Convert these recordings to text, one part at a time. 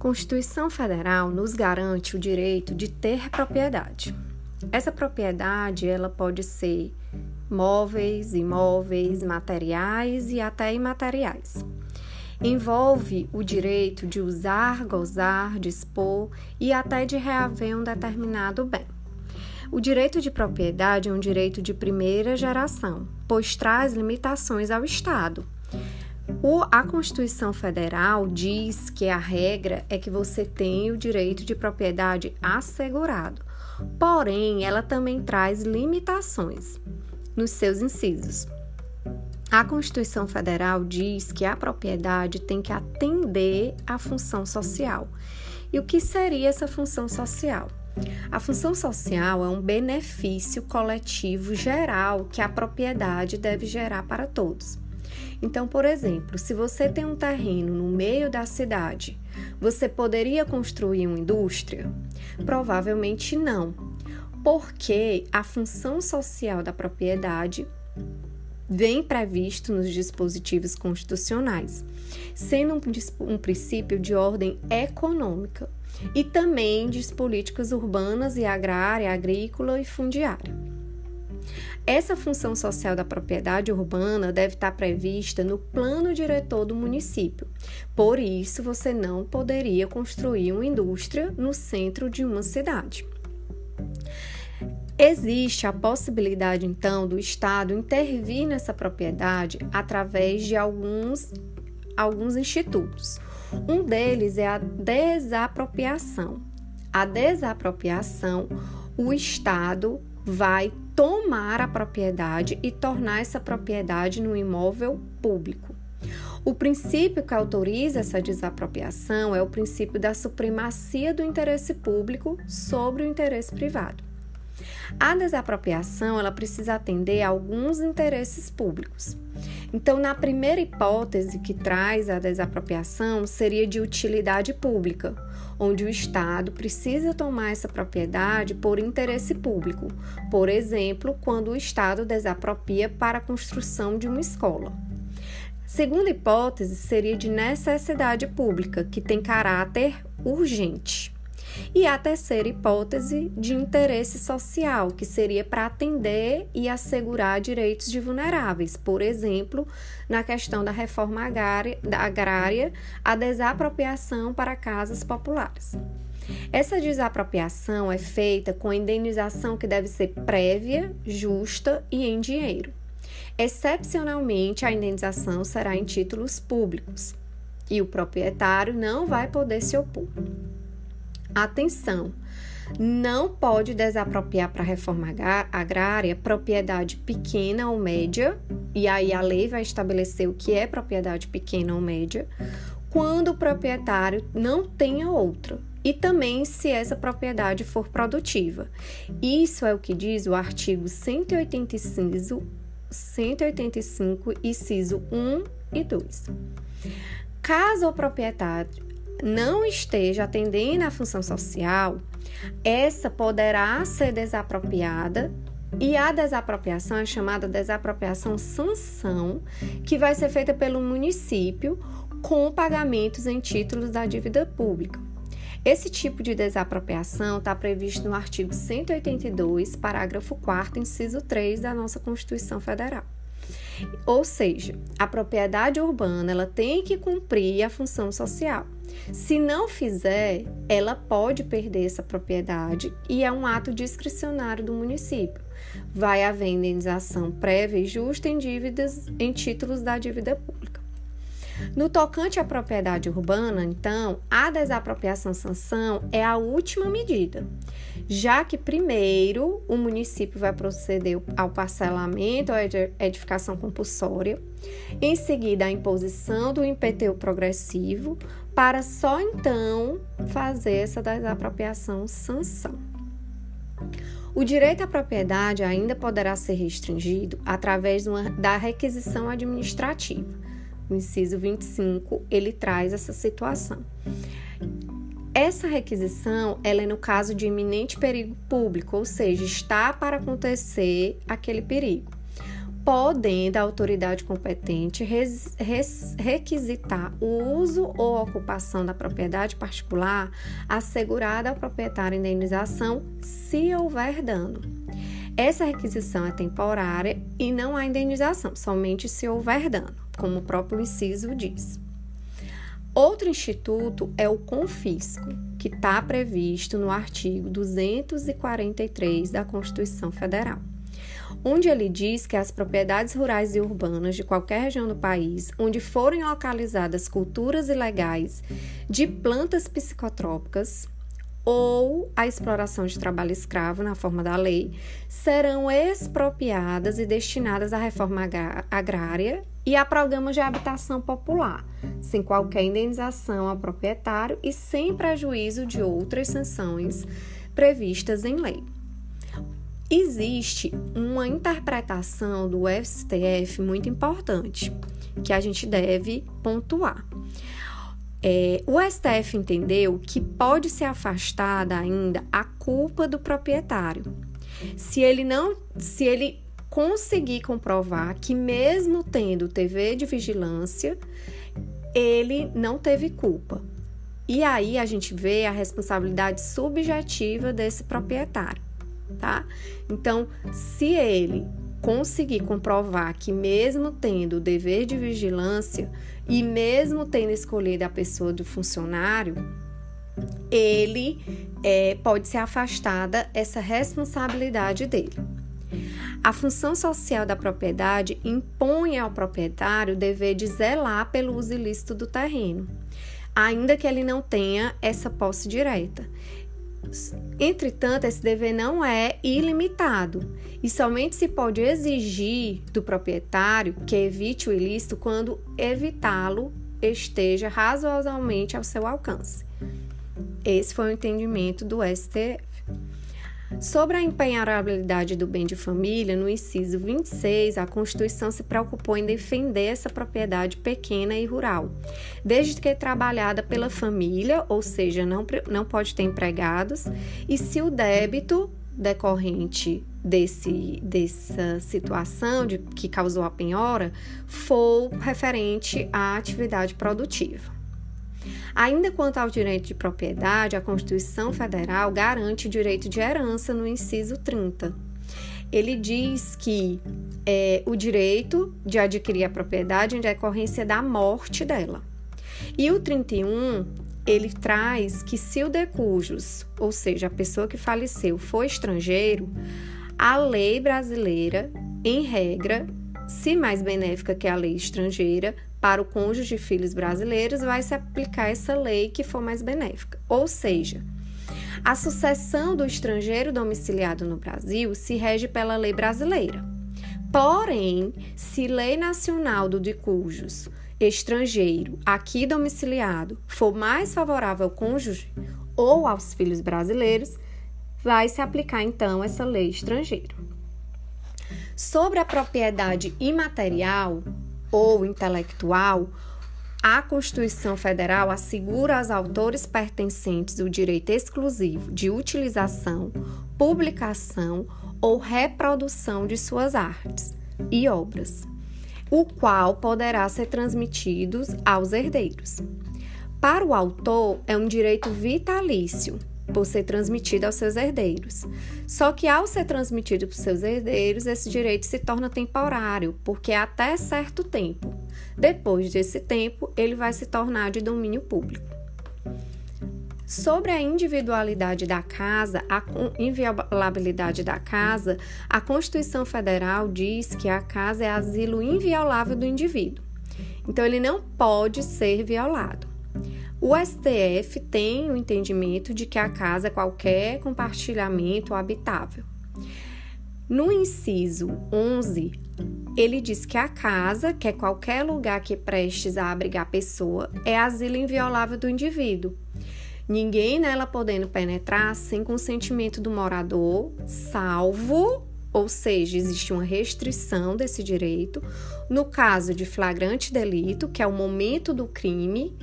Constituição Federal nos garante o direito de ter propriedade. Essa propriedade ela pode ser móveis, imóveis, materiais e até imateriais. Envolve o direito de usar, gozar, dispor e até de reaver um determinado bem. O direito de propriedade é um direito de primeira geração, pois traz limitações ao Estado. O, a Constituição Federal diz que a regra é que você tem o direito de propriedade assegurado, porém, ela também traz limitações nos seus incisos. A Constituição Federal diz que a propriedade tem que atender à função social. E o que seria essa função social? A função social é um benefício coletivo geral que a propriedade deve gerar para todos. Então, por exemplo, se você tem um terreno no meio da cidade, você poderia construir uma indústria? Provavelmente não, porque a função social da propriedade vem previsto nos dispositivos constitucionais, sendo um, um, princípio de ordem econômica e também de políticas urbanas e agrária, agrícola e fundiária. Essa função social da propriedade urbana deve estar prevista no plano diretor do município. Por isso, você não poderia construir uma indústria no centro de uma cidade. Existe a possibilidade, então, do Estado intervir nessa propriedade através de alguns, alguns institutos. Um deles é a desapropriação. A desapropriação, o Estado vai tomar a propriedade e tornar essa propriedade no imóvel público. O princípio que autoriza essa desapropriação é o princípio da supremacia do interesse público sobre o interesse privado. A desapropriação ela precisa atender a alguns interesses públicos. Então, na primeira hipótese que traz a desapropriação seria de utilidade pública, onde o Estado precisa tomar essa propriedade por interesse público, por exemplo, quando o Estado desapropria para a construção de uma escola. Segunda hipótese seria de necessidade pública, que tem caráter urgente. E a terceira hipótese de interesse social, que seria para atender e assegurar direitos de vulneráveis, por exemplo, na questão da reforma agrária, a desapropriação para casas populares. Essa desapropriação é feita com indenização que deve ser prévia, justa e em dinheiro. Excepcionalmente, a indenização será em títulos públicos e o proprietário não vai poder se opor. Atenção! Não pode desapropriar para reforma agrária propriedade pequena ou média, e aí a lei vai estabelecer o que é propriedade pequena ou média, quando o proprietário não tenha outra, e também se essa propriedade for produtiva. Isso é o que diz o artigo 185, 185 inciso 1 e 2. Caso o proprietário não esteja atendendo à função social, essa poderá ser desapropriada e a desapropriação é chamada desapropriação sanção, que vai ser feita pelo município com pagamentos em títulos da dívida pública. Esse tipo de desapropriação está previsto no artigo 182, parágrafo 4, inciso 3 da nossa Constituição Federal. Ou seja, a propriedade urbana ela tem que cumprir a função social. Se não fizer, ela pode perder essa propriedade e é um ato discricionário do município. Vai haver indenização prévia e justa em dívidas em títulos da dívida pública. No tocante à propriedade urbana, então, a desapropriação sanção é a última medida, já que primeiro o município vai proceder ao parcelamento ou edificação compulsória, em seguida a imposição do IPTU progressivo, para só então fazer essa desapropriação sanção. O direito à propriedade ainda poderá ser restringido através da requisição administrativa o inciso 25, ele traz essa situação. Essa requisição, ela é no caso de iminente perigo público, ou seja, está para acontecer aquele perigo. podendo a autoridade competente res, res, requisitar o uso ou ocupação da propriedade particular assegurada ao proprietário indenização se houver dano. Essa requisição é temporária e não há indenização, somente se houver dano, como o próprio inciso diz. Outro instituto é o confisco, que está previsto no artigo 243 da Constituição Federal onde ele diz que as propriedades rurais e urbanas de qualquer região do país onde forem localizadas culturas ilegais de plantas psicotrópicas ou a exploração de trabalho escravo na forma da lei serão expropriadas e destinadas à reforma agrária e a programas de habitação popular, sem qualquer indenização ao proprietário e sem prejuízo de outras sanções previstas em lei. Existe uma interpretação do STF muito importante que a gente deve pontuar. É, o STF entendeu que pode ser afastada ainda a culpa do proprietário. Se ele não, se ele conseguir comprovar que mesmo tendo TV de vigilância, ele não teve culpa. E aí a gente vê a responsabilidade subjetiva desse proprietário tá? Então, se ele conseguir comprovar que, mesmo tendo o dever de vigilância e mesmo tendo escolhido a pessoa do funcionário, ele é, pode ser afastada essa responsabilidade dele. A função social da propriedade impõe ao proprietário o dever de zelar pelo uso ilícito do terreno, ainda que ele não tenha essa posse direta. Entretanto, esse dever não é ilimitado e somente se pode exigir do proprietário que evite o ilícito quando evitá-lo esteja razoavelmente ao seu alcance. Esse foi o entendimento do STF. Sobre a empenhorabilidade do bem de família, no inciso 26, a Constituição se preocupou em defender essa propriedade pequena e rural, desde que é trabalhada pela família, ou seja, não, não pode ter empregados, e se o débito decorrente desse, dessa situação de, que causou a penhora for referente à atividade produtiva. Ainda quanto ao direito de propriedade, a Constituição Federal garante o direito de herança no inciso 30. Ele diz que é, o direito de adquirir a propriedade em decorrência da morte dela. E o 31, ele traz que se o decujus, ou seja, a pessoa que faleceu, for estrangeiro, a lei brasileira, em regra, se mais benéfica que a lei estrangeira, para o cônjuge de filhos brasileiros, vai se aplicar essa lei que for mais benéfica. Ou seja, a sucessão do estrangeiro domiciliado no Brasil se rege pela lei brasileira. Porém, se lei nacional do de cujos estrangeiro aqui domiciliado for mais favorável ao cônjuge ou aos filhos brasileiros, vai se aplicar então essa lei estrangeira. Sobre a propriedade imaterial, ou intelectual, a Constituição Federal assegura aos autores pertencentes o direito exclusivo de utilização, publicação ou reprodução de suas artes e obras, o qual poderá ser transmitido aos herdeiros. Para o autor, é um direito vitalício, por ser transmitido aos seus herdeiros. Só que ao ser transmitido para os seus herdeiros, esse direito se torna temporário, porque é até certo tempo. Depois desse tempo, ele vai se tornar de domínio público. Sobre a individualidade da casa, a inviolabilidade da casa, a Constituição Federal diz que a casa é asilo inviolável do indivíduo. Então, ele não pode ser violado. O STF tem o entendimento de que a casa é qualquer compartilhamento habitável. No inciso 11, ele diz que a casa, que é qualquer lugar que prestes a abrigar pessoa, é asilo inviolável do indivíduo. Ninguém nela podendo penetrar sem consentimento do morador, salvo, ou seja, existe uma restrição desse direito, no caso de flagrante delito, que é o momento do crime,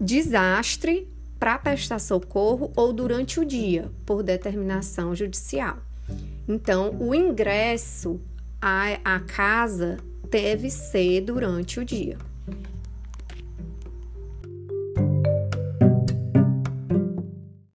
desastre para prestar socorro ou durante o dia, por determinação judicial. Então, o ingresso a, a casa deve ser durante o dia.